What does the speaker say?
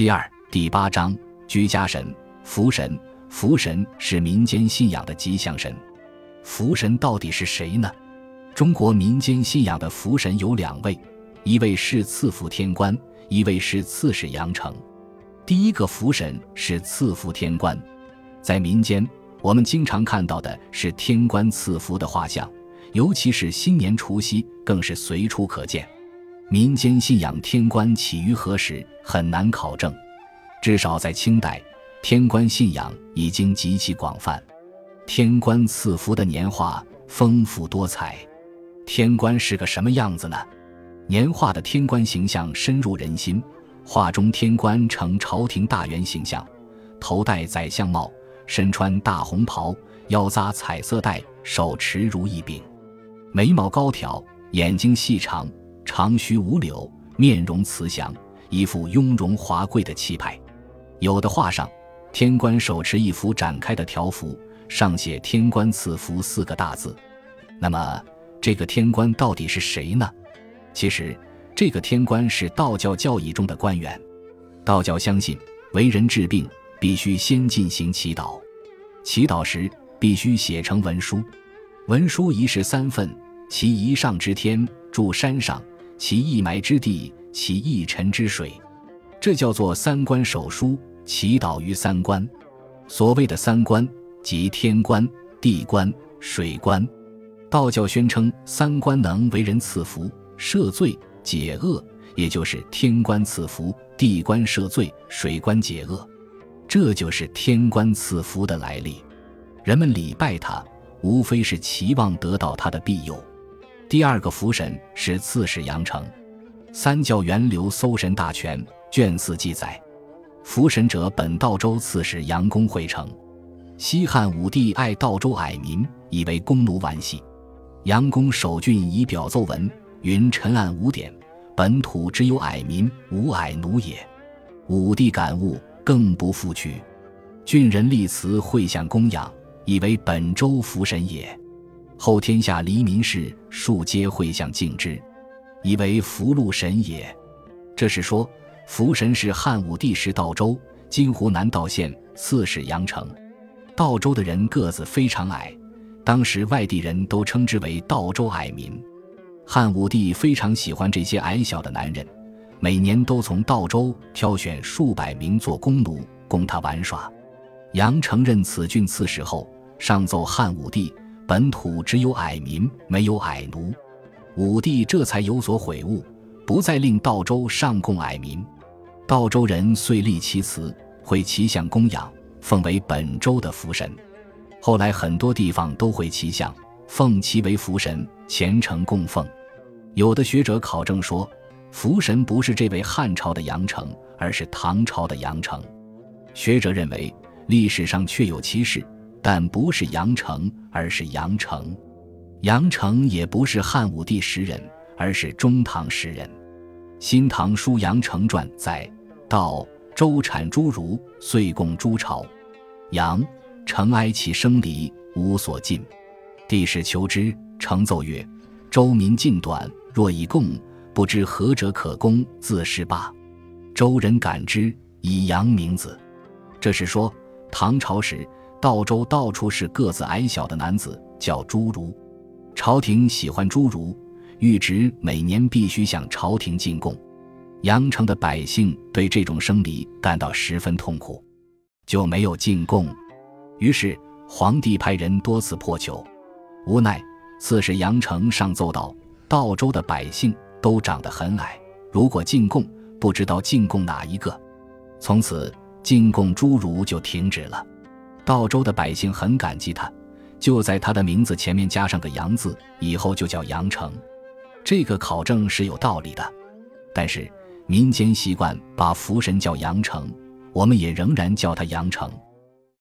第二第八章居家神福神。福神是民间信仰的吉祥神。福神到底是谁呢？中国民间信仰的福神有两位，一位是赐福天官，一位是刺史杨成。第一个福神是赐福天官，在民间我们经常看到的是天官赐福的画像，尤其是新年除夕更是随处可见。民间信仰天官起于何时很难考证，至少在清代。天官信仰已经极其广泛，天官赐福的年画丰富多彩。天官是个什么样子呢？年画的天官形象深入人心。画中天官呈朝廷大员形象，头戴宰相帽，身穿大红袍，腰扎彩色带，手持如意柄，眉毛高挑，眼睛细长，长须无柳，面容慈祥，一副雍容华贵的气派。有的画上。天官手持一幅展开的条幅，上写“天官赐福”四个大字。那么，这个天官到底是谁呢？其实，这个天官是道教教义中的官员。道教相信，为人治病必须先进行祈祷，祈祷时必须写成文书。文书一式三份：其一上之天，住山上；其一埋之地，其一沉之水。这叫做三官手书。祈祷于三官，所谓的三官即天官、地官、水官。道教宣称三官能为人赐福、赦罪、解厄，也就是天官赐福、地官赦罪、水官解厄。这就是天官赐福的来历。人们礼拜他，无非是期望得到他的庇佑。第二个福神是刺史杨成，《三教源流搜神大全》卷四记载。福神者，本道州刺史杨公会成。西汉武帝爱道州矮民，以为弓弩玩戏。杨公守郡以表奏文，云：“陈案无典，本土只有矮民，无矮奴也。”武帝感悟，更不复取。郡人立祠会向供养，以为本州福神也。后天下黎民士数皆会向敬之，以为福禄神也。这是说。福神是汉武帝时道州（今湖南道县）刺史杨成。道州的人个子非常矮，当时外地人都称之为道州矮民。汉武帝非常喜欢这些矮小的男人，每年都从道州挑选数百名做弓奴供他玩耍。杨成任此郡刺史后，上奏汉武帝：本土只有矮民，没有矮奴。武帝这才有所悔悟，不再令道州上供矮民。道州人遂立其祠，会其像供养，奉为本州的福神。后来很多地方都会其像，奉其为福神，虔诚供奉。有的学者考证说，福神不是这位汉朝的杨成，而是唐朝的杨成。学者认为，历史上确有其事，但不是杨成，而是杨成。杨成也不是汉武帝时人，而是中唐时人。《新唐书·杨成传》载。道周产诸儒，遂供诸朝。杨承哀其生离，无所尽。帝使求之，承奏曰：“周民尽短，若以供，不知何者可攻，自失罢。”周人感之，以杨名子。这是说，唐朝时道州到处是个子矮小的男子，叫侏儒。朝廷喜欢侏儒，谕旨每年必须向朝廷进贡。阳城的百姓对这种生理感到十分痛苦，就没有进贡。于是皇帝派人多次破求，无奈刺史杨城上奏道：“道州的百姓都长得很矮，如果进贡，不知道进贡哪一个。”从此进贡侏儒就停止了。道州的百姓很感激他，就在他的名字前面加上个“杨”字，以后就叫杨成。这个考证是有道理的，但是。民间习惯把福神叫杨成，我们也仍然叫他杨成。